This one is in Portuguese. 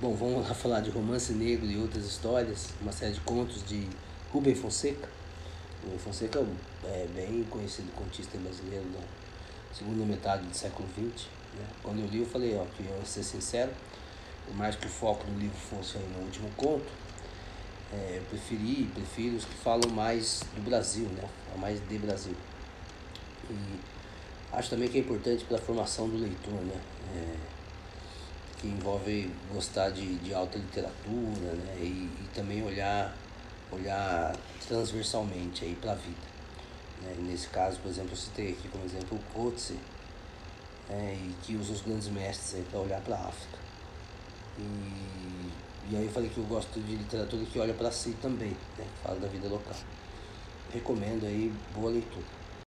Bom, vamos lá falar de Romance Negro e outras histórias, uma série de contos de Rubem Fonseca. Rubem Fonseca é bem conhecido contista brasileiro da segunda metade do século XX. Né? Quando eu li, eu falei ó, que eu ia ser sincero, por mais que o foco do livro fosse no último conto, é, eu preferi, prefiro os que falam mais do Brasil, né? mais de Brasil. E acho também que é importante para a formação do leitor, né? É, que envolve gostar de, de alta literatura, né? E, e também olhar, olhar transversalmente para a vida. Né? Nesse caso, por exemplo, eu citei aqui como exemplo o Coetzee, né? e que usa os grandes mestres para olhar para a África. E, e aí eu falei que eu gosto de literatura que olha para si também, né? que fala da vida local. Recomendo aí, boa leitura.